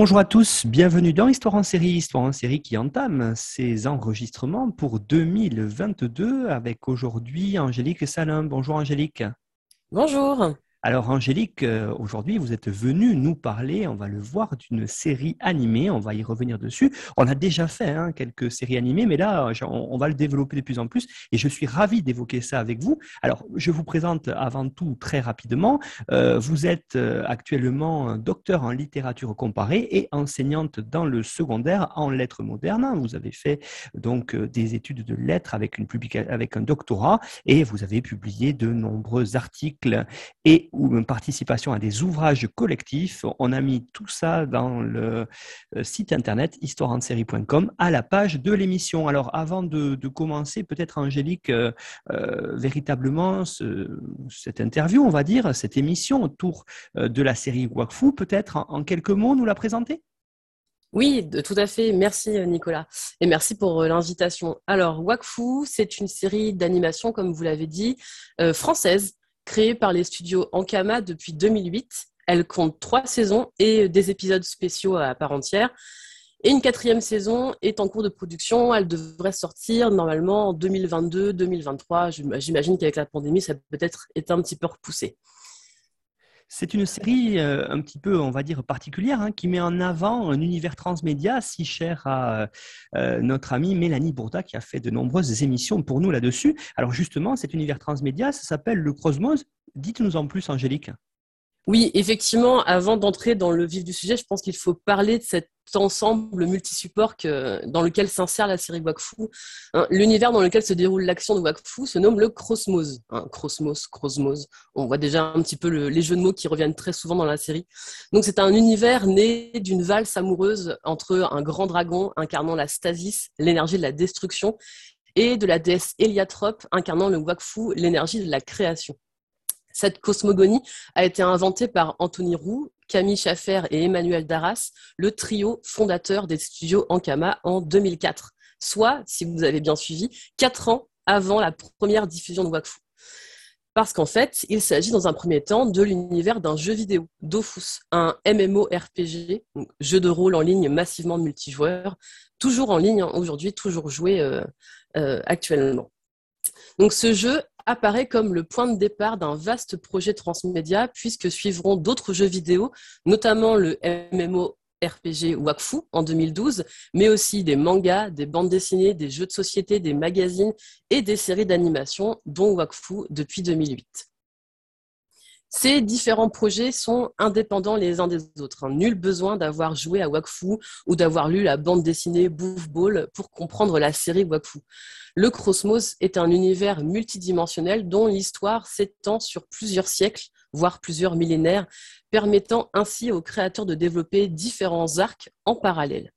Bonjour à tous, bienvenue dans Histoire en série, Histoire en série qui entame ses enregistrements pour 2022 avec aujourd'hui Angélique Salin. Bonjour Angélique. Bonjour. Alors Angélique, euh, aujourd'hui vous êtes venue nous parler, on va le voir, d'une série animée, on va y revenir dessus. On a déjà fait hein, quelques séries animées, mais là on, va le développer de plus en plus et je suis ravi d'évoquer ça avec vous. Alors je vous présente avant tout très rapidement, euh, vous êtes euh, actuellement docteur en littérature comparée et enseignante dans le secondaire en lettres modernes. Vous avez fait donc des études de lettres avec, une avec un doctorat et vous avez publié de nombreux articles et ou une participation à des ouvrages collectifs. On a mis tout ça dans le euh, site internet histoireensérie.com à la page de l'émission. Alors avant de, commencer, peut-être Angélique, euh, euh, véritablement cette interview, on va dire, cette émission autour de la série Wakfu, peut-être en, quelques mots nous la présenter? Oui, tout à fait. Merci Nicolas. Et merci pour l'invitation. Alors, Wakfu, c'est une série d'animation, comme vous l'avez dit, française, créée par les studios Ankama depuis 2008. Elle compte trois saisons et des épisodes spéciaux à part entière. Et une quatrième saison est en cours de production. Elle devrait sortir normalement en 2022-2023. J'imagine qu'avec la pandémie, ça peut-être été un petit peu repoussé. C'est une série euh, un petit peu, on va dire, particulière, hein, qui met en avant un univers transmédia si cher à euh, notre amie Mélanie Bourda, qui a fait de nombreuses émissions pour nous là-dessus. Alors justement, cet univers transmédia, ça s'appelle le Cosmos. Dites-nous en plus, Angélique. Oui, effectivement, avant d'entrer dans le vif du sujet, je pense qu'il faut parler de cet ensemble multisupport dans lequel s'insère la série Wakfu. Hein, l'univers dans lequel se déroule l'action de Wakfu se nomme le Cosmos. Hein, Cosmos, Cosmos. On voit déjà un petit peu les jeux de mots qui reviennent très souvent dans la série. Donc c'est un univers né d'une valse amoureuse entre un grand dragon incarnant la stasis, l'énergie de la destruction, et de la déesse Héliatrope incarnant le Wakfu, l'énergie de la création. Cette cosmogonie a été inventée par Anthony Roux, Camille Schaffer et Emmanuel Darras, le trio fondateur des studios Ankama en 2004, soit, si vous avez bien suivi, quatre ans avant la première diffusion de Wakfu. Parce qu'en fait, il s'agit dans un premier temps de l'univers d'un jeu vidéo, Dofus, un MMORPG, jeu de rôle en ligne massivement multijoueur, toujours en ligne hein, aujourd'hui, toujours joué euh, euh, actuellement. Donc ce jeu apparaît comme le point de départ d'un vaste projet transmédia puisque suivront d'autres jeux vidéo, notamment le MMO RPG Wakfu en 2012, mais aussi des mangas, des bandes dessinées, des jeux de société, des magazines et des séries d'animation, dont Wakfu depuis 2008. Ces différents projets sont indépendants les uns des autres. Hein. Nul besoin d'avoir joué à Wakfu ou d'avoir lu la bande dessinée Boof Ball pour comprendre la série Wakfu. Le Cosmos est un univers multidimensionnel dont l'histoire s'étend sur plusieurs siècles, voire plusieurs millénaires, permettant ainsi aux créateurs de développer différents arcs en parallèle.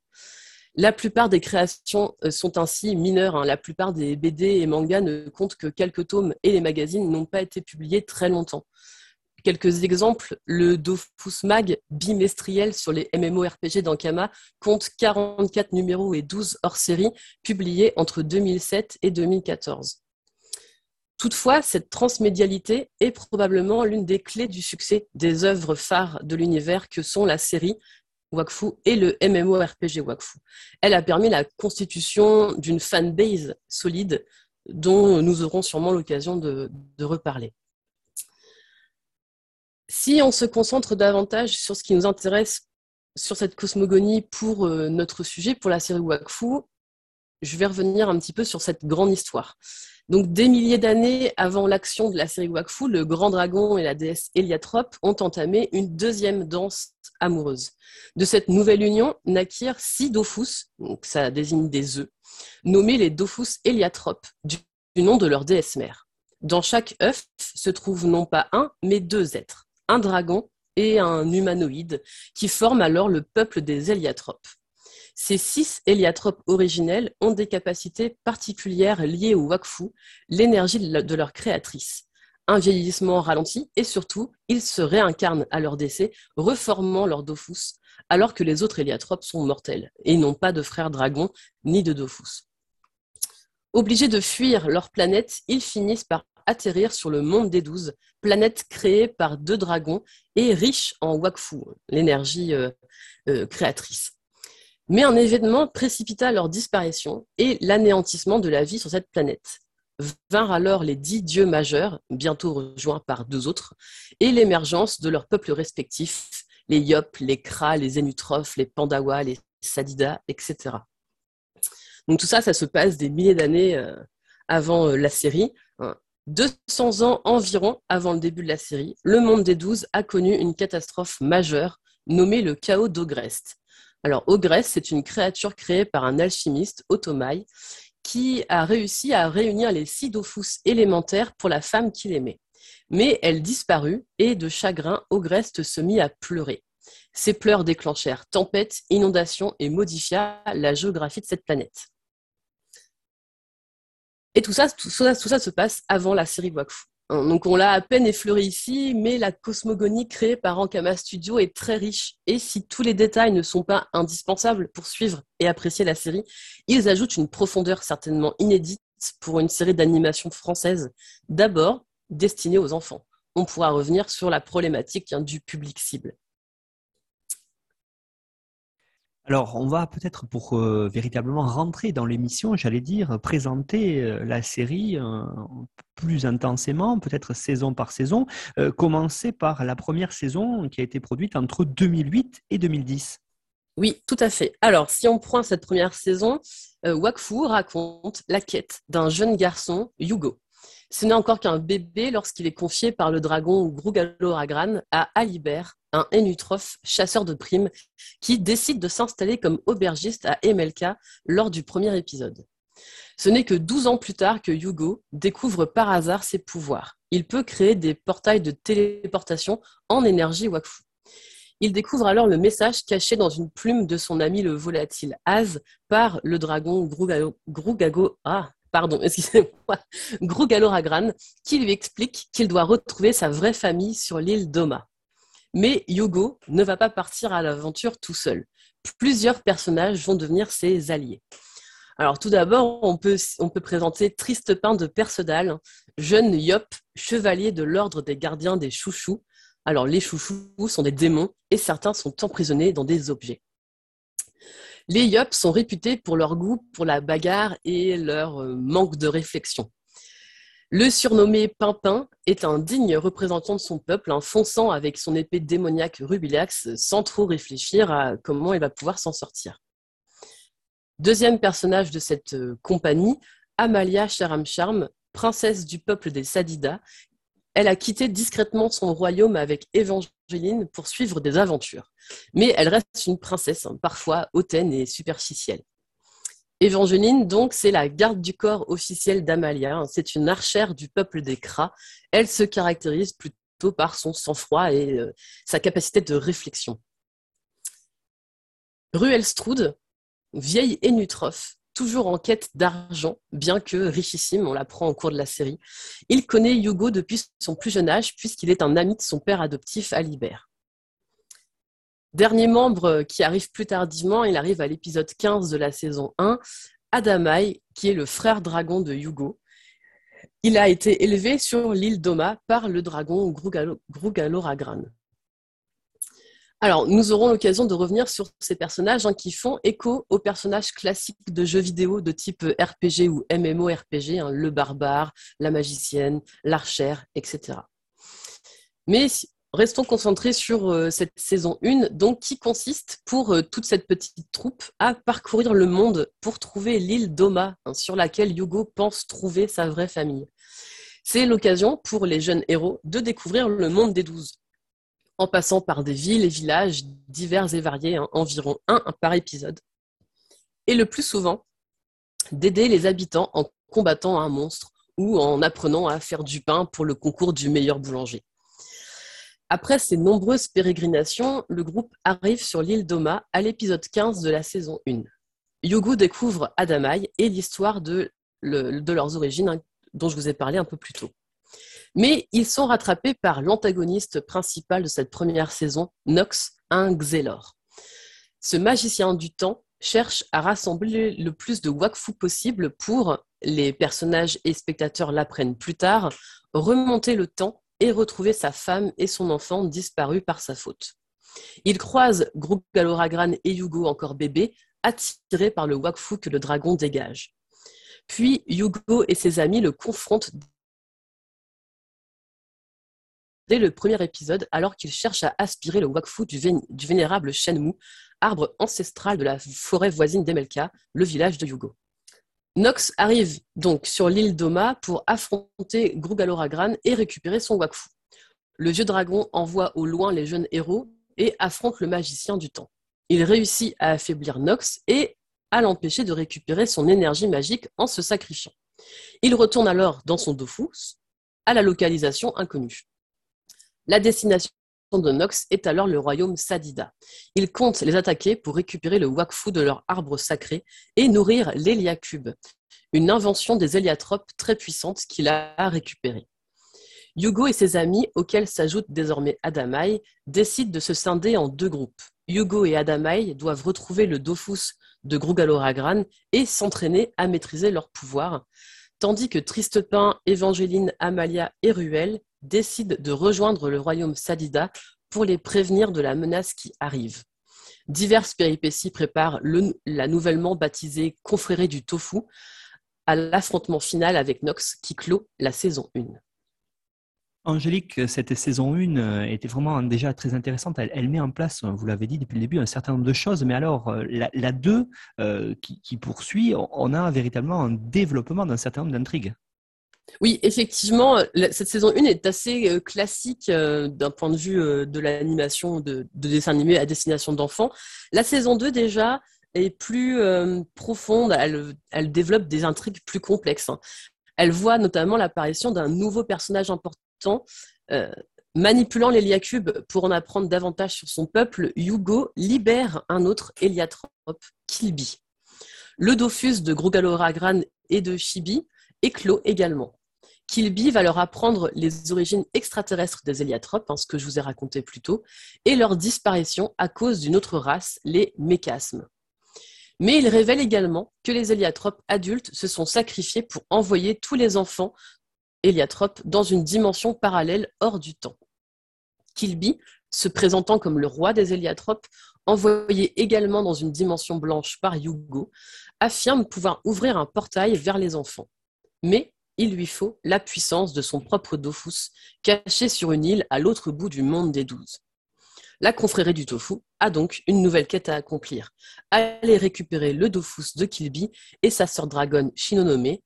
La plupart des créations euh, sont ainsi mineures. Hein. La plupart des BD et mangas ne comptent que quelques tomes et les magazines n'ont pas été publiés très longtemps. Quelques exemples, le Dofus Mag bimestriel sur les MMORPG d'Ankama compte 44 numéros et 12 hors-série publiés entre 2007 et 2014. Toutefois, cette transmédialité est probablement l'une des clés du succès des œuvres phares de l'univers que sont la série Wakfu et le MMORPG Wakfu. Elle a permis la constitution d'une fanbase solide dont nous aurons sûrement l'occasion de reparler. Si on se concentre davantage sur ce qui nous intéresse sur cette cosmogonie pour euh, notre sujet, pour la série Wakfu, je vais revenir un petit peu sur cette grande histoire. Donc, des milliers d'années avant l'action de la série Wakfu, le grand dragon et la déesse Héliatrope ont entamé une deuxième danse amoureuse. De cette nouvelle union naquirent six Dofus, donc ça désigne des œufs, nommés les Dofus Héliatropes, du nom de leur déesse mère. Dans chaque œuf se trouvent non pas un, mais deux êtres un dragon et un humanoïde, qui forment alors le peuple des héliathropes. Ces six héliathropes originels ont des capacités particulières liées au Wakfu, l'énergie de leur créatrice. Un vieillissement ralenti et surtout, ils se réincarnent à leur décès, reformant leur Dofus, alors que les autres héliathropes sont mortels et n'ont pas de frères dragons ni de Dofus. Obligés de fuir leur planète, ils finissent par atterrir sur le monde des douze, planète créée par deux dragons et riche en Wakfu, l'énergie euh, euh, créatrice. Mais un événement précipita leur disparition et l'anéantissement de la vie sur cette planète. Vinrent alors les dix dieux majeurs, bientôt rejoints par deux autres, et l'émergence de leurs peuples respectifs, les Yop, les Kra, les Zénutrophes, les Pandawa, les Sadida, etc. Donc tout ça, ça se passe des milliers d'années euh, avant la série. 200 ans environ avant le début de la série, le monde des douze a connu une catastrophe majeure nommée le chaos d'Ogrest. Alors, Ogrest, c'est une créature créée par un alchimiste, Otomai, qui a réussi à réunir les six dofus élémentaires pour la femme qu'il aimait. Mais elle disparut et de chagrin, Ogrest se mit à pleurer. Ses pleurs déclenchèrent tempête, inondation et modifia la géographie de cette planète. Et tout ça, tout ça, se passe avant la série Wakfu. Hein, donc on l'a à peine effleuré ici, mais la cosmogonie créée par Ankama Studio est très riche. Et si tous les détails ne sont pas indispensables pour suivre et apprécier la série, ils ajoutent une profondeur certainement inédite pour une série d'animation française, d'abord destinée aux enfants. On pourra revenir sur la problématique hein, du public cible. Alors, on va peut-être pour euh, véritablement rentrer dans l'émission, j'allais dire, présenter euh, la série euh, plus intensément, peut-être saison par saison, commencer par la première saison qui a été produite entre 2008 et 2010. Oui, tout à fait. Alors, si on prend cette première saison, Wakfu raconte la quête d'un jeune garçon, Yugo. Ce n'est encore qu'un bébé lorsqu'il est confié par le dragon Grugaloragran à Alibert, un Enutrophe chasseur de primes qui décide de s'installer comme aubergiste à Emelka lors du premier épisode. Ce n'est que 12 ans plus tard que Yugo découvre par hasard ses pouvoirs. Il peut créer des portails de téléportation en énergie Wakfu. Il découvre alors le message caché dans une plume de son ami le volatile Az par le dragon Grugago, ah, pardon, qui lui explique qu'il doit retrouver sa vraie famille sur l'île d'Oma. Mais Yogo ne va pas partir à l'aventure tout seul. Plusieurs personnages vont devenir ses alliés. Alors tout d'abord, on peut, on peut présenter de Percedal, jeune Yop, chevalier de l'ordre des gardiens des chouchous. Alors les chouchous sont des démons et certains sont emprisonnés dans des objets. Les Yop sont réputés pour leur goût pour la bagarre et leur euh, manque de réflexion. Le surnommé Pimpin est un digne représentant de son peuple, en fonçant avec son épée démoniaque Rubilax sans trop réfléchir à comment il va pouvoir s'en sortir. Deuxième personnage de cette euh, compagnie, Amalia Charamcharm, princesse du peuple des Sadida. Elle a quitté discrètement son royaume avec Évangeline pour suivre des aventures. Mais elle reste une princesse, hein, parfois hautaine et superficielle. Évangeline, donc, c'est la garde du corps officielle d'Amalia. C'est une archère du peuple des Kras. Elle se caractérise plutôt par son sang-froid et euh, sa capacité de réflexion. Ruelstrud, vieille énutrophe, toujours en quête d'argent, bien que richissime, on l'apprend au cours de la série. Il connaît Hugo depuis son plus jeune âge, puisqu'il est un ami de son père adoptif, Alibert. Dernier membre qui arrive plus tardivement, il arrive à l'épisode 15 de la saison 1, Adamai, qui est le frère dragon de Yugo. Il a été élevé sur l'île d'Oma par le dragon Grugaloragran. Alors, nous aurons l'occasion de revenir sur ces personnages hein, qui font écho aux personnages classiques de jeux vidéo de type RPG ou MMORPG, hein, le barbare, la magicienne, l'archère, etc. Mais restons concentrés sur euh, cette saison 1, donc qui consiste pour euh, toute cette petite troupe à parcourir le monde pour trouver l'île d'Oma, hein, sur laquelle Yugo pense trouver sa vraie famille. C'est l'occasion pour les jeunes héros de découvrir le monde des douze, en passant par des villes et villages divers et variés, hein, environ un par épisode. Et le plus souvent, d'aider les habitants en combattant un monstre ou en apprenant à faire du pain pour le concours du meilleur boulanger. Après ces nombreuses pérégrinations, le groupe arrive sur l'île d'Oma à l'épisode 15 de la saison 1. Yugo découvre Adamai et l'histoire de, de, leurs origines hein, dont je vous ai parlé un peu plus tôt. Mais ils sont rattrapés par l'antagoniste principal de cette première saison, Nox, un Xelor. Ce magicien du temps cherche à rassembler le plus de Wakfu possible pour, les personnages et spectateurs l'apprennent plus tard, remonter le temps et retrouver sa femme et son enfant disparus par sa faute. Il croise Group Galoragran et Yugo encore bébé, attirés par le Wakfu que le dragon dégage. Puis Yugo et ses amis le confrontent dès le premier épisode alors qu'il cherche à aspirer le Wakfu du, vénérable Shenmue, arbre ancestral de la forêt voisine d'Emelka, le village de Yugo. Nox arrive donc sur l'île d'Oma pour affronter Grugaloragran et récupérer son Wakfu. Le vieux dragon envoie au loin les jeunes héros et affronte le magicien du temps. Il réussit à affaiblir Nox et à l'empêcher de récupérer son énergie magique en se sacrifiant. Il retourne alors dans son Dofus, à la localisation inconnue. La destination de Nox est alors le royaume Sadida. Il compte les attaquer pour récupérer le Wakfu de leur arbre sacré et nourrir l'Héliacube, une invention des héliatropes très puissante qu'il a récupérée. Yugo et ses amis, auxquels s'ajoute désormais Adamai, décident de se scinder en deux groupes. Yugo et Adamai doivent retrouver le Dofus de Grugaloragran et s'entraîner à maîtriser leur pouvoir, tandis que Tristepin, Évangéline, Amalia et Ruel décident de rejoindre le royaume Sadida pour les prévenir de la menace qui arrive. Diverses péripéties préparent la nouvellement baptisée Confrérie du Tofu à l'affrontement final avec Nox qui clôt la saison 1. Angélique, cette saison 1 euh, était vraiment déjà très intéressante. Elle, met en place, vous l'avez dit depuis le début, un certain nombre de choses. Mais alors, euh, la, 2 euh, qui, poursuit, on a véritablement un développement d'un certain nombre d'intrigues. Oui, effectivement, cette saison 1 est assez classique d'un point de vue de l'animation de, dessin animé à destination d'enfants. La saison 2, déjà, est plus profonde. Elle, développe des intrigues plus complexes. Hein. Elle voit notamment l'apparition d'un nouveau personnage important euh, manipulant l'Héliacube pour en apprendre davantage sur son peuple, Yugo libère un autre héliatrope, Kilby. Le Dofus de Grugaloragran et de Chibi éclot également. Kilby va leur apprendre les origines extraterrestres des héliatropes, hein, ce que je vous ai raconté plus tôt, et leur disparition à cause d'une autre race, les mécasmes. Mais il révèle également que les héliatropes adultes se sont sacrifiés pour envoyer tous les enfants héliatrope dans une dimension parallèle hors du temps. Kilby, se présentant comme le roi des héliatropes, envoyé également dans une dimension blanche par Yugo, affirme pouvoir ouvrir un portail vers les enfants. Mais il lui faut la puissance de son propre Dofus, caché sur une île à l'autre bout du monde des douze. La confrérie du Tofu a donc une nouvelle quête à accomplir. Aller récupérer le Dofus de Kilby et sa sœur dragonne Shinonome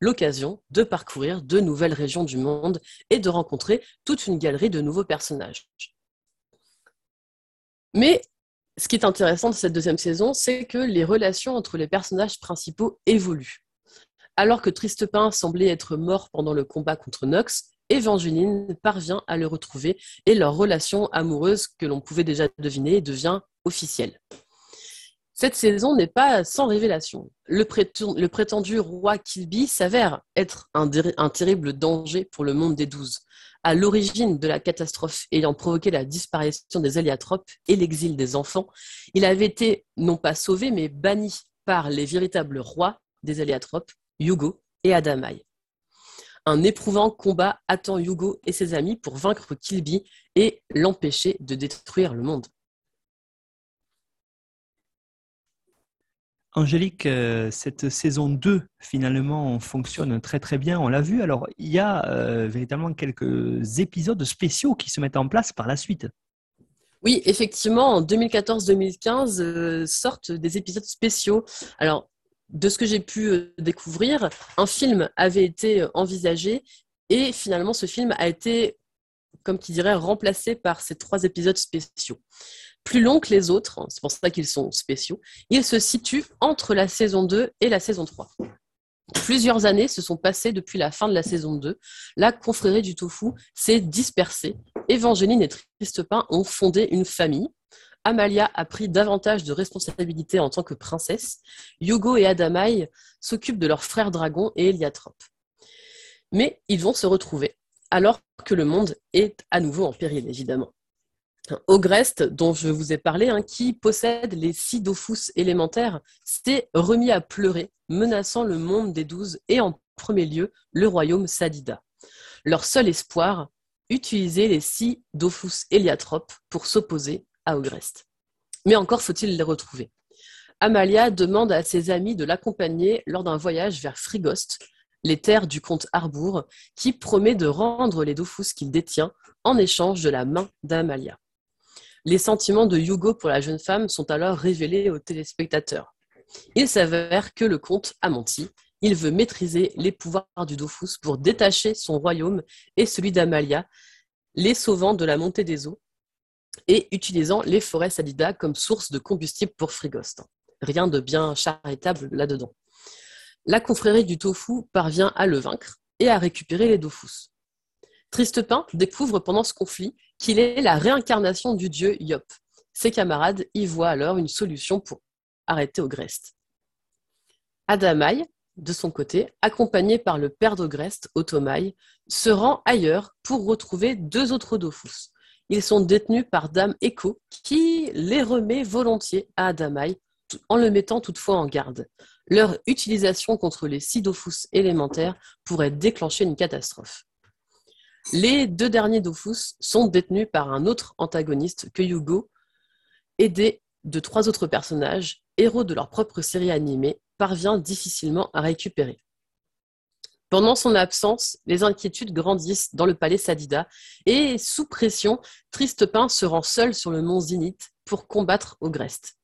l'occasion de parcourir de nouvelles régions du monde et de rencontrer toute une galerie de nouveaux personnages. Mais ce qui est intéressant de cette deuxième saison, c'est que les relations entre les personnages principaux évoluent. Alors que Tristepin semblait être mort pendant le combat contre Nox, Evangeline parvient à le retrouver et leur relation amoureuse que l'on pouvait déjà deviner devient officielle. Cette saison n'est pas sans révélation. Le, prétendu roi Kilby s'avère être un, terrible danger pour le monde des douze. À l'origine de la catastrophe ayant provoqué la disparition des héliatropes et l'exil des enfants, il avait été non pas sauvé mais banni par les véritables rois des héliatropes, Yugo et Adamai. Un éprouvant combat attend Yugo et ses amis pour vaincre Kilby et l'empêcher de détruire le monde. Angélique, euh, cette saison 2, finalement, fonctionne très très bien, on l'a vu. Alors, il y a euh, véritablement quelques épisodes spéciaux qui se mettent en place par la suite. Oui, effectivement, en 2014-2015 euh, sortent des épisodes spéciaux. Alors, de ce que j'ai pu découvrir, un film avait été envisagé et finalement, ce film a été, comme qui dirait, remplacé par ces trois épisodes spéciaux plus long que les autres, hein, c'est pour ça qu'ils sont spéciaux. Ils se situent entre la saison 2 et la saison 3. Plusieurs années se sont passées depuis la fin de la saison 2. La confrérie du tofu s'est dispersée. Evangeline et Tristepin ont fondé une famille. Amalia a pris davantage de responsabilités en tant que princesse. Hugo et Adamai s'occupent de leur frère dragon et Eliatrope. Mais ils vont se retrouver, alors que le monde est à nouveau en péril, évidemment. Ogreste, dont je vous ai parlé, hein, qui possède les six dofus élémentaires, s'est remis à pleurer, menaçant le monde des douze et en premier lieu le royaume Sadida. Leur seul espoir, utiliser les six dofus héliatropes pour s'opposer à Ogreste. Mais encore faut-il les retrouver. Amalia demande à ses amis de l'accompagner lors d'un voyage vers Frigost, les terres du comte Harbour, qui promet de rendre les dofus qu'il détient en échange de la main d'Amalia. Les sentiments de Hugo pour la jeune femme sont alors révélés aux téléspectateurs. Il s'avère que le comte a menti. Il veut maîtriser les pouvoirs du Dofus pour détacher son royaume et celui d'Amalia, les sauvant de la montée des eaux et utilisant les forêts Sadida comme source de combustible pour Frigost. Rien de bien charitable là-dedans. La confrérie du tofu parvient à le vaincre et à récupérer les Dofus. Tristepin découvre pendant ce conflit qu'il est la réincarnation du dieu Yop. Ses camarades y voient alors une solution pour arrêter Ogreste. Adamai, de son côté, accompagné par le père d'Ogreste, Otomai, se rend ailleurs pour retrouver deux autres Dofus. Ils sont détenus par Dame Echo, qui les remet volontiers à Adamai, en le mettant toutefois en garde. Leur utilisation contre les six Dofus élémentaires pourrait déclencher une catastrophe. Les deux derniers Dofus sont détenus par un autre antagoniste que Yugo, aidé de trois autres personnages, héros de leur propre série animée, parvient difficilement à récupérer. Pendant son absence, les inquiétudes grandissent dans le palais Sadida et, sous pression, Tristepin se rend seul sur le mont Zinith pour combattre Ogreste.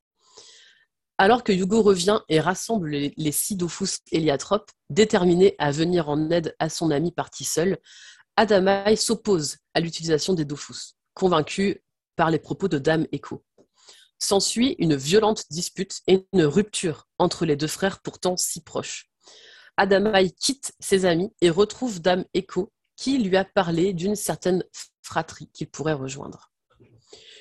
Alors que Yugo revient et rassemble les, six Dofus héliatropes, déterminés à venir en aide à son ami parti seul, Adamai s'oppose à l'utilisation des Dofus, convaincu par les propos de Dame Echo. S'ensuit une violente dispute et une rupture entre les deux frères pourtant si proches. Adamai quitte ses amis et retrouve Dame Echo qui lui a parlé d'une certaine fratrie qu'il pourrait rejoindre.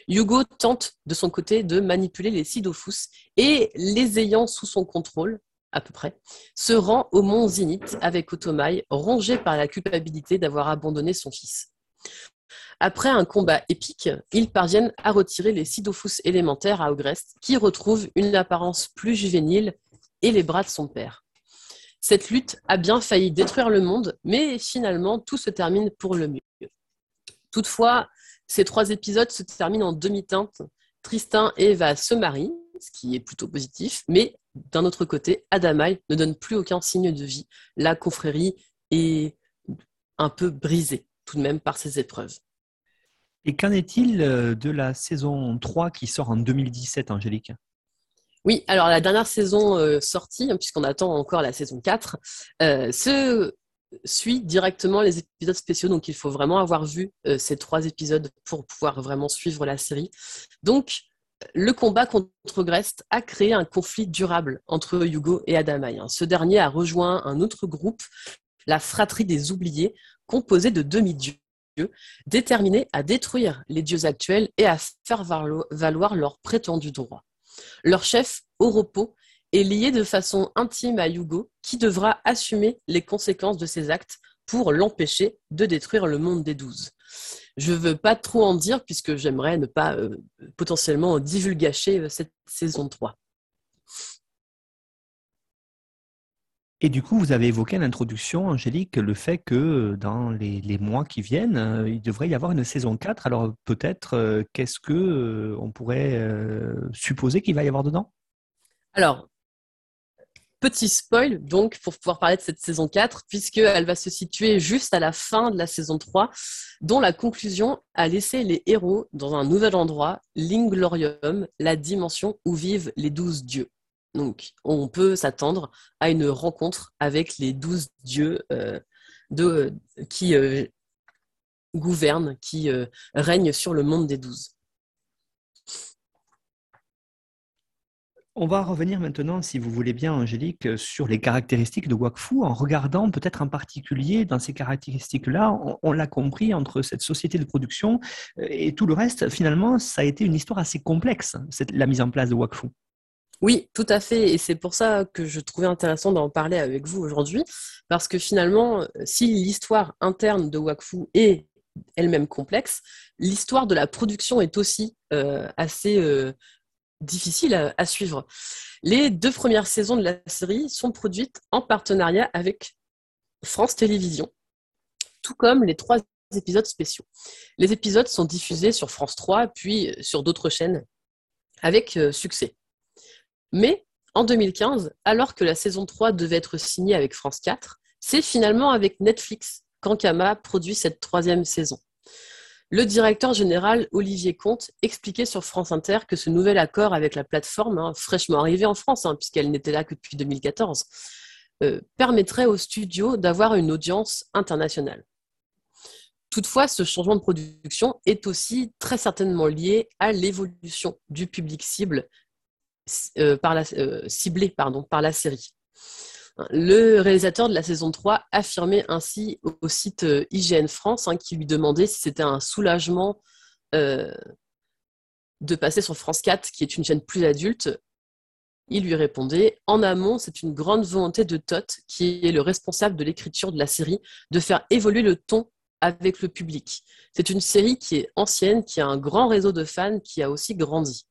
Hugo tente de son côté de manipuler les Sidofus et les ayant sous son contrôle, à peu près, se rend au mont Zinith avec Otomai, rongé par la culpabilité d'avoir abandonné son fils. Après un combat épique, ils parviennent à retirer les Sidofus élémentaires à Ogrest, qui retrouve une apparence plus juvénile et les bras de son père. Cette lutte a bien failli détruire le monde, mais finalement tout se termine pour le mieux. Toutefois, ces trois épisodes se terminent en demi-teinte. Tristan et Eva se marient, ce qui est plutôt positif, mais d'un autre côté, Adamai ne donne plus aucun signe de vie. La confrérie est un peu brisée tout de même par ces épreuves. Et qu'en est-il euh, de la saison 3 qui sort en 2017, Angélique? Oui, alors la dernière saison euh, sortie, hein, puisqu'on attend encore la saison 4, euh, se suit directement les épisodes spéciaux. Donc il faut vraiment avoir vu ces trois épisodes pour pouvoir vraiment suivre la série. Donc le combat contre Grest a créé un conflit durable entre Hugo et Adamai. Hein. Ce dernier a rejoint un autre groupe, la Fratrie des Oubliés, composé de demi-dieux, déterminés à détruire les dieux actuels et à faire valoir leurs prétendus droits. Leur chef, Oropo, est lié de façon intime à Hugo, qui devra assumer les conséquences de ses actes pour l'empêcher de détruire le monde des douze. Je ne veux pas trop en dire puisque j'aimerais ne pas euh, potentiellement divulgacher euh, cette saison 3. Et du coup, vous avez évoqué à l'introduction, Angélique, le fait que euh, dans les, mois qui viennent, il devrait y avoir une saison 4. Alors peut-être, qu'est-ce que on pourrait supposer qu'il va y avoir dedans? Alors, Petit spoil, donc, pour pouvoir parler de cette saison 4, puisqu'elle va se situer juste à la fin de la saison 3, dont la conclusion a laissé les héros dans un nouvel endroit, l'Inglorium, la dimension où vivent les douze dieux. Donc, on peut s'attendre à une rencontre avec les douze dieux euh, de, qui euh, gouvernent, qui euh, règnent sur le monde des douze. On va revenir maintenant, si vous voulez bien, Angélique, sur les caractéristiques de Wakfu, en regardant peut-être en particulier dans ces caractéristiques-là, on, l'a compris, entre cette société de production euh, et tout le reste, finalement, ça a été une histoire assez complexe, la mise en place de Wakfu. Oui, tout à fait. Et c'est pour ça que je trouvais intéressant d'en parler avec vous aujourd'hui. Parce que finalement, si l'histoire interne de Wakfu est elle-même complexe, l'histoire de la production est aussi euh, assez euh, difficile à, suivre. Les deux premières saisons de la série sont produites en partenariat avec France Télévisions, tout comme les trois épisodes spéciaux. Les épisodes sont diffusés sur France 3 puis sur d'autres chaînes avec euh, succès. Mais en 2015, alors que la saison 3 devait être signée avec France 4, c'est finalement avec Netflix qu'Ankama produit cette troisième saison. Le directeur général Olivier Comte expliquait sur France Inter que ce nouvel accord avec la plateforme, hein, fraîchement arrivée en France, hein, puisqu'elle n'était là que depuis 2014, euh, permettrait au studio d'avoir une audience internationale. Toutefois, ce changement de production est aussi très certainement lié à l'évolution du public cible par euh, ciblé pardon, par la série. Le réalisateur de la saison 3 affirmait ainsi au site euh, IGN France, hein, qui lui demandait si c'était un soulagement de passer sur France 4, qui est une chaîne plus adulte. Il lui répondait En amont, c'est une grande volonté de Todd, qui est le responsable de l'écriture de la série, de faire évoluer le ton avec le public. C'est une série qui est ancienne, qui a un grand réseau de fans, qui a aussi grandi.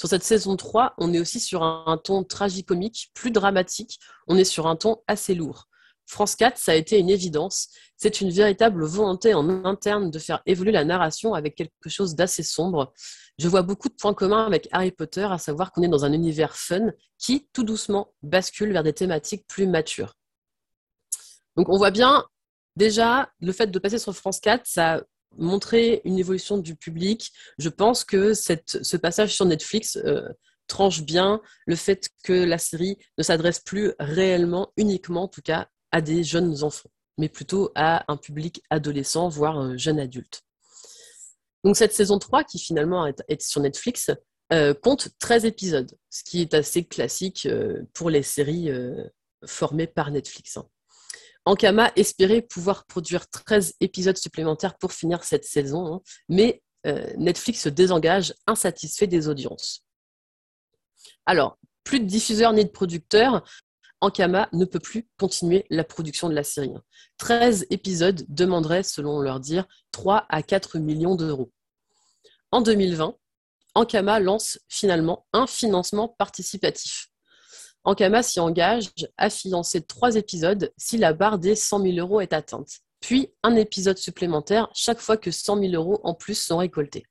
Sur cette saison 3, on est aussi sur un, ton tragicomique, plus dramatique. On est sur un ton assez lourd. France 4, ça a été une évidence. C'est une véritable volonté en interne de faire évoluer la narration avec quelque chose d'assez sombre. Je vois beaucoup de points communs avec Harry Potter, à savoir qu'on est dans un univers fun qui, tout doucement, bascule vers des thématiques plus matures. Donc on voit bien, déjà, le fait de passer sur France 4, ça montrer une évolution du public. Je pense que ce passage sur Netflix euh, tranche bien le fait que la série ne s'adresse plus réellement, uniquement en tout cas, à des jeunes enfants, mais plutôt à un public adolescent, voire jeune adulte. Donc cette saison 3, qui finalement est, sur Netflix, euh, compte 13 épisodes, ce qui est assez classique euh, pour les séries formées par Netflix. Hein. Ankama espérait pouvoir produire 13 épisodes supplémentaires pour finir cette saison, hein, mais euh, Netflix se désengage insatisfait des audiences. Alors, plus de diffuseurs ni de producteurs, Ankama ne peut plus continuer la production de la série. 13 épisodes demanderaient, selon leur dire, 3 à 4 millions d'euros. En 2020, Ankama lance finalement un financement participatif. Ankama s'y engage à financer trois épisodes si la barre des 100 000 euros est atteinte, puis un épisode supplémentaire chaque fois que 100 000 euros en plus sont récoltés.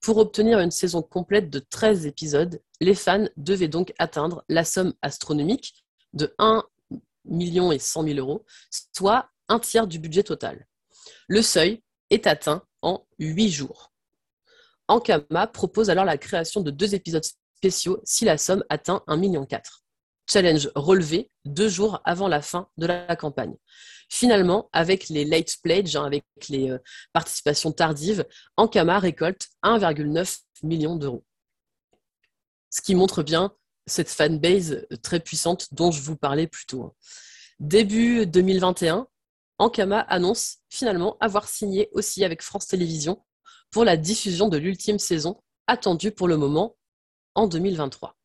Pour obtenir une saison complète de 13 épisodes, les fans devaient donc atteindre la somme astronomique de 1 million et 100 000 euros, soit un tiers du budget total. Le seuil est atteint en 8 jours. Ankama propose alors la création de deux épisodes spéciaux si la somme atteint 1,4 million challenge relevé deux jours avant la fin de la campagne. Finalement, avec les late pledges, hein, avec les euh, participations tardives, Ankama récolte 1,9 million d'euros. Ce qui montre bien cette fanbase très puissante dont je vous parlais plus tôt. Hein. Début 2021, Ankama annonce finalement avoir signé aussi avec France Télévisions pour la diffusion de l'ultime saison, attendue pour le moment en 2023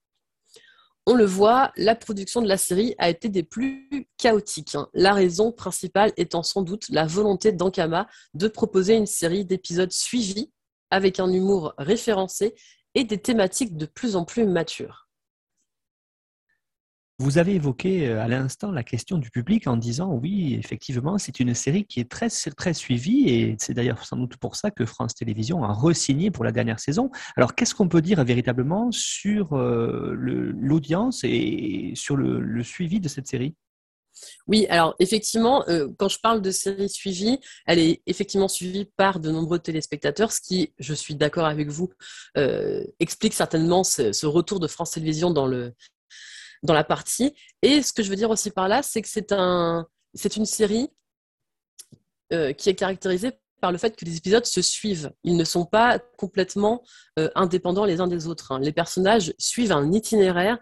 on le voit, la production de la série a été des plus chaotiques. Hein. La raison principale étant sans doute la volonté d'Ankama de proposer une série d'épisodes suivis avec un humour référencé et des thématiques de plus en plus matures. Vous avez évoqué euh, à l'instant la question du public en disant oui, effectivement, c'est une série qui est très, très suivie et c'est d'ailleurs sans doute pour ça que France Télévisions a re-signé pour la dernière saison. Alors, qu'est-ce qu'on peut dire véritablement sur euh, l'audience et sur le, suivi de cette série? Oui, alors effectivement, euh, quand je parle de série suivie, elle est effectivement suivie par de nombreux téléspectateurs, ce qui, je suis d'accord avec vous, explique certainement ce, retour de France Télévisions dans le, dans la partie. Et ce que je veux dire aussi par là, c'est que c'est un, c'est une série euh, qui est caractérisée par le fait que les épisodes se suivent. Ils ne sont pas complètement euh, indépendants les uns des autres. Hein. Les personnages suivent un itinéraire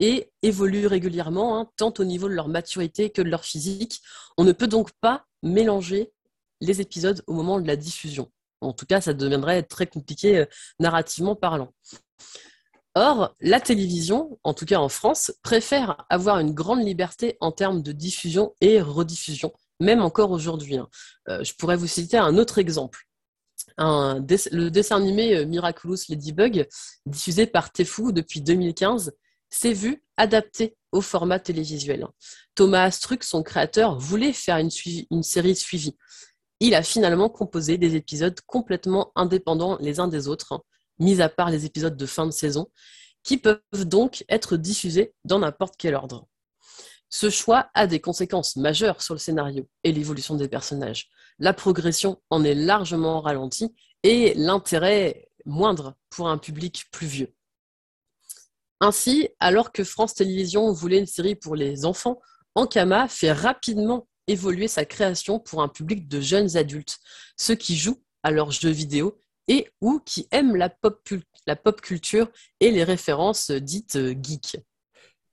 et évoluent régulièrement, hein, tant au niveau de leur maturité que de leur physique. On ne peut donc pas mélanger les épisodes au moment de la diffusion. En tout cas, ça deviendrait très compliqué euh, narrativement parlant. Or, la télévision, en tout cas en France, préfère avoir une grande liberté en termes de diffusion et rediffusion, même encore aujourd'hui. Hein. Euh, je pourrais vous citer un autre exemple. le dessin animé euh, Miraculous Ladybug, diffusé par Tefu depuis 2015, s'est vu adapté au format télévisuel. Thomas Astruc, son créateur, voulait faire une série suivie il a finalement composé des épisodes complètement indépendants les uns des autres, hein, mis à part les épisodes de fin de saison, qui peuvent donc être diffusés dans n'importe quel ordre. Ce choix a des conséquences majeures sur le scénario et l'évolution des personnages. La progression en est largement ralentie et l'intérêt moindre pour un public plus vieux. Ainsi, alors que France Télévisions voulait une série pour les enfants, Ankama fait rapidement évoluer sa création pour un public de jeunes adultes, ceux qui jouent à leurs jeux vidéo et ou qui aiment la pop, culture et les références dites euh, geeks.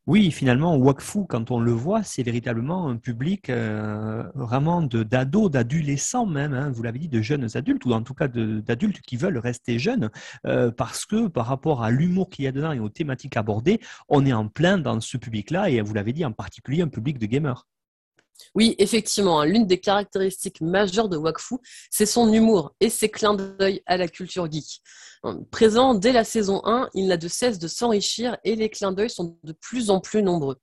Oui, finalement, Wakfu, quand on le voit, c'est véritablement un public euh, vraiment d'ados, d'adolescents même, hein, vous l'avez dit, de jeunes adultes, ou en tout cas d'adultes qui veulent rester jeunes, euh, parce que par rapport à l'humour qu'il y a dedans et aux thématiques abordées, on est en plein dans ce public-là, et vous l'avez dit, en particulier un public de gamers. Oui, effectivement, hein, l'une des caractéristiques majeures de Wakfu, c'est son humour et ses clins d'œil à la culture geek. Hein, présent dès la saison 1, il n'a de cesse de s'enrichir et les clins d'œil sont de plus en plus nombreux.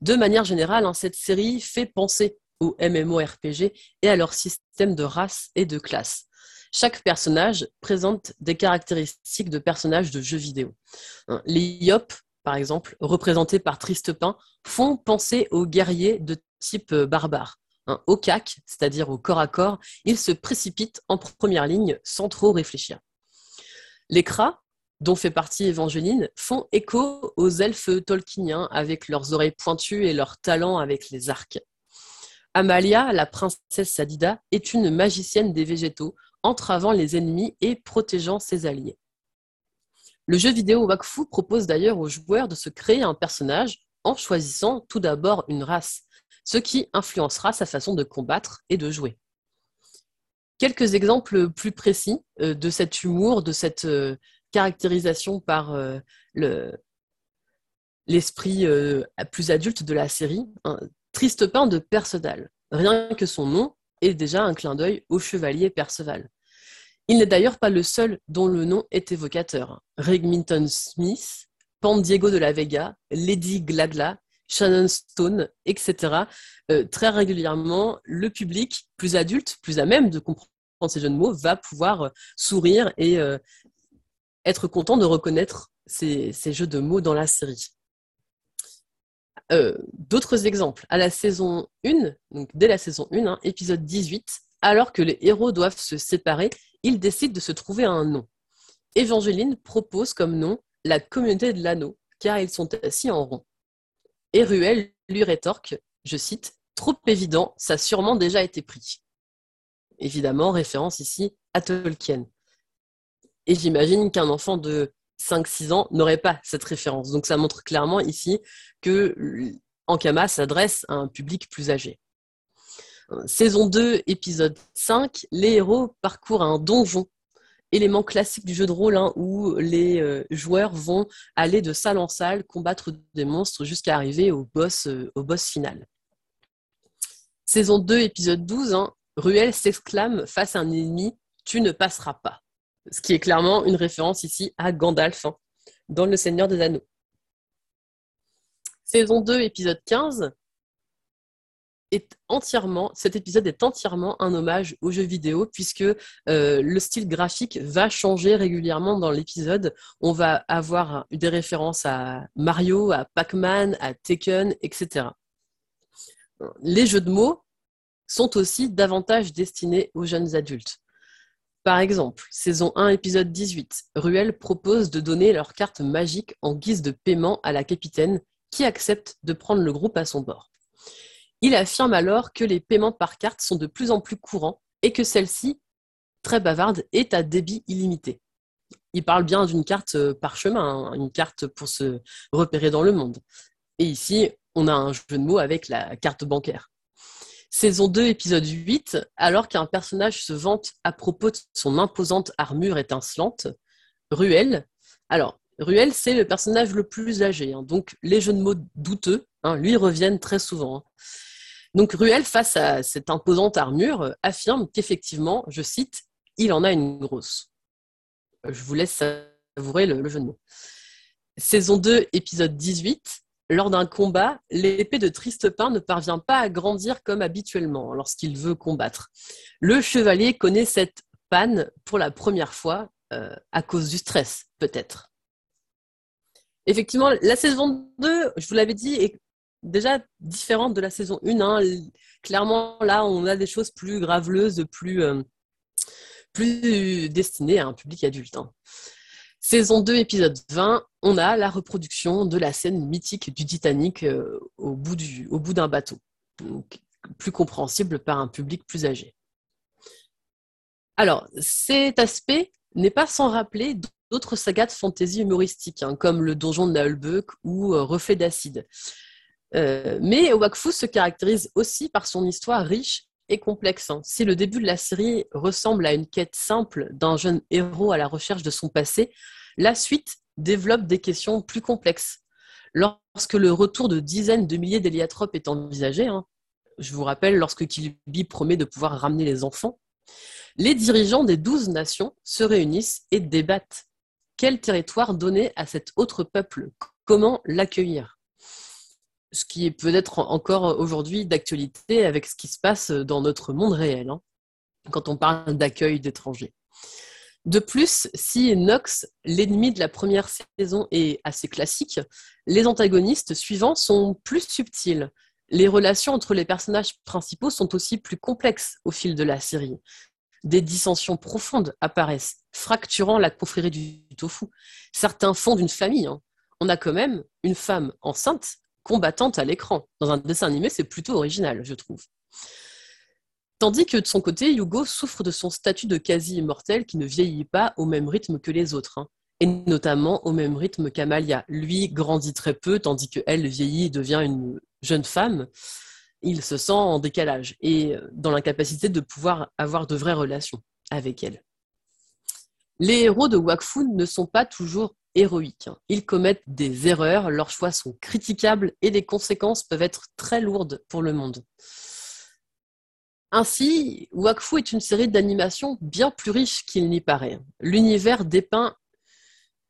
De manière générale, hein, cette série fait penser aux MMORPG et à leur système de race et de classe. Chaque personnage présente des caractéristiques de personnages de jeux vidéo. Les Yop, par exemple, représentés par Tristepin, font penser aux guerriers de type euh, barbare. au CAC, c'est-à-dire au corps à corps, ils se précipitent en première ligne sans trop réfléchir. Les cras, dont fait partie Évangéline, font écho aux elfes tolkieniens avec leurs oreilles pointues et leurs talents avec les arcs. Amalia, la princesse Sadida, est une magicienne des végétaux, entravant les ennemis et protégeant ses alliés. Le jeu vidéo Wakfu propose d'ailleurs aux joueurs de se créer un personnage en choisissant tout d'abord une race ce qui influencera sa façon de combattre et de jouer. Quelques exemples plus précis euh, de cet humour, de cette euh, caractérisation par euh, l'esprit plus adulte de la série. Un triste pain de Perceval. Rien que son nom est déjà un clin d'œil au chevalier Perceval. Il n'est d'ailleurs pas le seul dont le nom est évocateur. Regminton Smith, Pan Diego de la Vega, Lady Gladla, Shannon Stone, etc. Euh, très régulièrement, le public plus adulte, plus à même de comprendre ces jeunes mots, va pouvoir euh, sourire et euh, être content de reconnaître ces, jeux de mots dans la série. D'autres exemples. À la saison 1, donc dès la saison 1, hein, épisode 18, alors que les héros doivent se séparer, ils décident de se trouver un nom. Évangéline propose comme nom la communauté de l'anneau, car ils sont assis en rond. Et Ruel lui rétorque, je cite, Trop évident, ça a sûrement déjà été pris. Évidemment, référence ici à Tolkien. Et j'imagine qu'un enfant de 5-6 ans n'aurait pas cette référence. Donc ça montre clairement ici que Ankama s'adresse à un public plus âgé. Saison 2, épisode 5, les héros parcourent un donjon élément classique du jeu de rôle hein, où les euh, joueurs vont aller de salle en salle combattre des monstres jusqu'à arriver au boss, euh, final. Saison 2, épisode 12, hein, Ruel s'exclame face à un ennemi Tu ne passeras pas. Ce qui est clairement une référence ici à Gandalf hein, dans Le Seigneur des Anneaux. Saison 2, épisode 15, est cet épisode est entièrement un hommage aux jeux vidéo puisque euh, le style graphique va changer régulièrement dans l'épisode. On va avoir des références à Mario, à Pac-Man, à Tekken, etc. Les jeux de mots sont aussi davantage destinés aux jeunes adultes. Par exemple, saison 1, épisode 18, Ruel propose de donner leur carte magique en guise de paiement à la capitaine qui accepte de prendre le groupe à son bord. Il affirme alors que les paiements par carte sont de plus en plus courants et que celle-ci, très bavarde, est à débit illimité. Il parle bien d'une carte euh, parchemin, hein, une carte pour se repérer dans le monde. Et ici, on a un jeu de mots avec la carte bancaire. Saison 2, épisode 8, alors qu'un personnage se vante à propos de son imposante armure étincelante, Ruel. Alors, Ruel, c'est le personnage le plus âgé, hein, donc les jeux de mots douteux hein, lui reviennent très souvent. Donc Ruel, face à cette imposante armure, affirme qu'effectivement, je cite, il en a une grosse. Je vous laisse savourer le, le jeu de mots. Saison 2, épisode 18. Lors d'un combat, l'épée de Tristepin ne parvient pas à grandir comme habituellement lorsqu'il veut combattre. Le chevalier connaît cette panne pour la première fois euh, à cause du stress, peut-être. Effectivement, la saison 2, je vous l'avais dit, est déjà différente de la saison 1. Hein. Clairement, là, on a des choses plus graveleuses, plus, euh, destinées à un public adulte. Hein. Saison 2, épisode 20, on a la reproduction de la scène mythique du Titanic euh, au bout d'un bateau, plus compréhensible par un public plus âgé. Alors, cet aspect n'est pas sans rappeler d'autres sagas de fantasy humoristiques, hein, comme le donjon de Naulbeuk ou euh, Reflet d'acide. Euh, mais Wakfu se caractérise aussi par son histoire riche et complexe. Hein. Si le début de la série ressemble à une quête simple d'un jeune héros à la recherche de son passé, la suite développe des questions plus complexes. Lorsque le retour de dizaines de milliers d'héliatropes est envisagé, hein, je vous rappelle, lorsque Kilby promet de pouvoir ramener les enfants, les dirigeants des douze nations se réunissent et débattent. Quel territoire donner à cet autre peuple? Comment l'accueillir? Ce qui est peut-être encore aujourd'hui d'actualité avec ce qui se passe dans notre monde réel, hein, quand on parle d'accueil d'étrangers. De plus, si Nox, l'ennemi de la première saison, est assez classique, les antagonistes suivants sont plus subtils. Les relations entre les personnages principaux sont aussi plus complexes au fil de la série. Des dissensions profondes apparaissent, fracturant la confrérie du tofu. Certains fondent une famille. Hein. On a quand même une femme enceinte combattante à l'écran. Dans un dessin animé, c'est plutôt original, je trouve. Tandis que de son côté, Hugo souffre de son statut de quasi-immortel qui ne vieillit pas au même rythme que les autres, hein. et notamment au même rythme qu'Amalia. Lui grandit très peu, tandis qu'elle vieillit et devient une jeune femme. Il se sent en décalage et euh, dans l'incapacité de pouvoir avoir de vraies relations avec elle. Les héros de Wakfu ne sont pas toujours héroïques. Hein. Ils commettent des erreurs, leurs choix sont critiquables et les conséquences peuvent être très lourdes pour le monde. Ainsi, Wakfu est une série d'animation bien plus riche qu'il n'y paraît. L'univers dépeint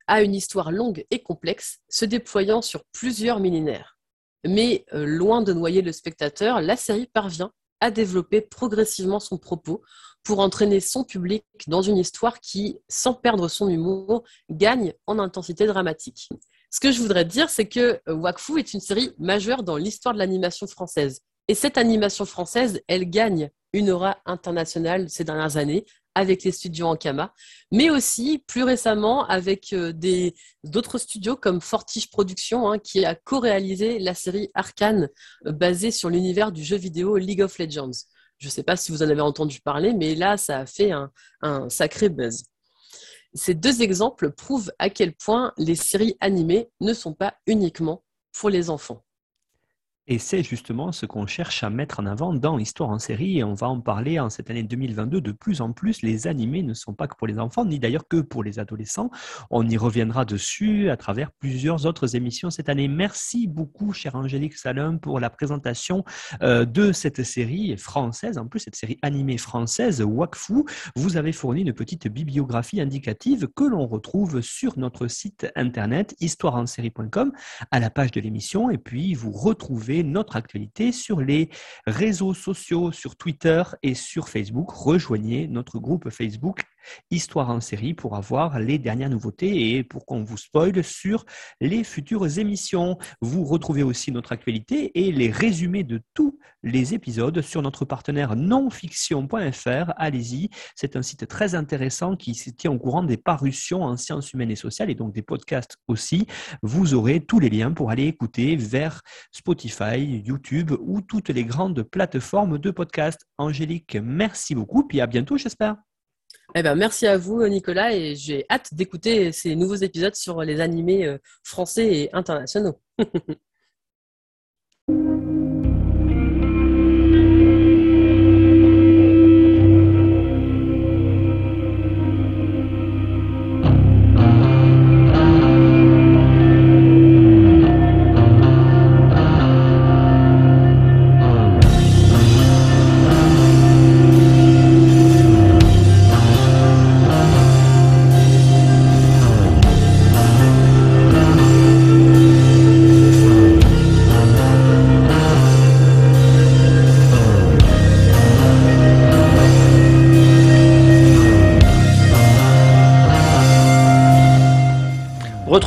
a une histoire longue et complexe, se déployant sur plusieurs millénaires. Mais euh, loin de noyer le spectateur, la série parvient à développer progressivement son propos pour entraîner son public dans une histoire qui, sans perdre son humour, gagne en intensité dramatique. Ce que je voudrais dire, c'est que euh, Wakfu est une série majeure dans l'histoire de l'animation française. Et cette animation française, elle gagne une aura internationale ces dernières années avec les studios Ankama, mais aussi plus récemment avec euh, d'autres studios comme Fortige Productions, hein, qui a co-réalisé la série Arcane euh, basée sur l'univers du jeu vidéo League of Legends. Je ne sais pas si vous en avez entendu parler, mais là, ça a fait un, un sacré buzz. Ces deux exemples prouvent à quel point les séries animées ne sont pas uniquement pour les enfants. Et c'est justement ce qu'on cherche à mettre en avant dans l'histoire en série. Et on va en parler en cette année 2022 de plus en plus. Les animés ne sont pas que pour les enfants, ni d'ailleurs que pour les adolescents. On y reviendra dessus à travers plusieurs autres émissions cette année. Merci beaucoup, chère Angélique Salum, pour la présentation euh, de cette série française. En plus, cette série animée française, Wakfu, vous avez fourni une petite bibliographie indicative que l'on retrouve sur notre site internet histoireensérie.com à la page de l'émission. Et puis, vous retrouvez notre actualité sur les réseaux sociaux, sur Twitter et sur Facebook. Rejoignez notre groupe Facebook Histoire en série pour avoir les dernières nouveautés et pour qu'on vous spoile sur les futures émissions. Vous retrouvez aussi notre actualité et les résumés de tous les épisodes sur notre partenaire nonfiction.fr. Allez-y, c'est un site très intéressant qui se tient au courant des parutions en sciences humaines et sociales et donc des podcasts aussi. Vous aurez tous les liens pour aller écouter vers Spotify, YouTube ou toutes les grandes plateformes de podcasts. Angélique, merci beaucoup, puis à bientôt j'espère. Eh ben, merci à vous, Nicolas, et j'ai hâte d'écouter ces nouveaux épisodes sur les animés euh, français et internationaux.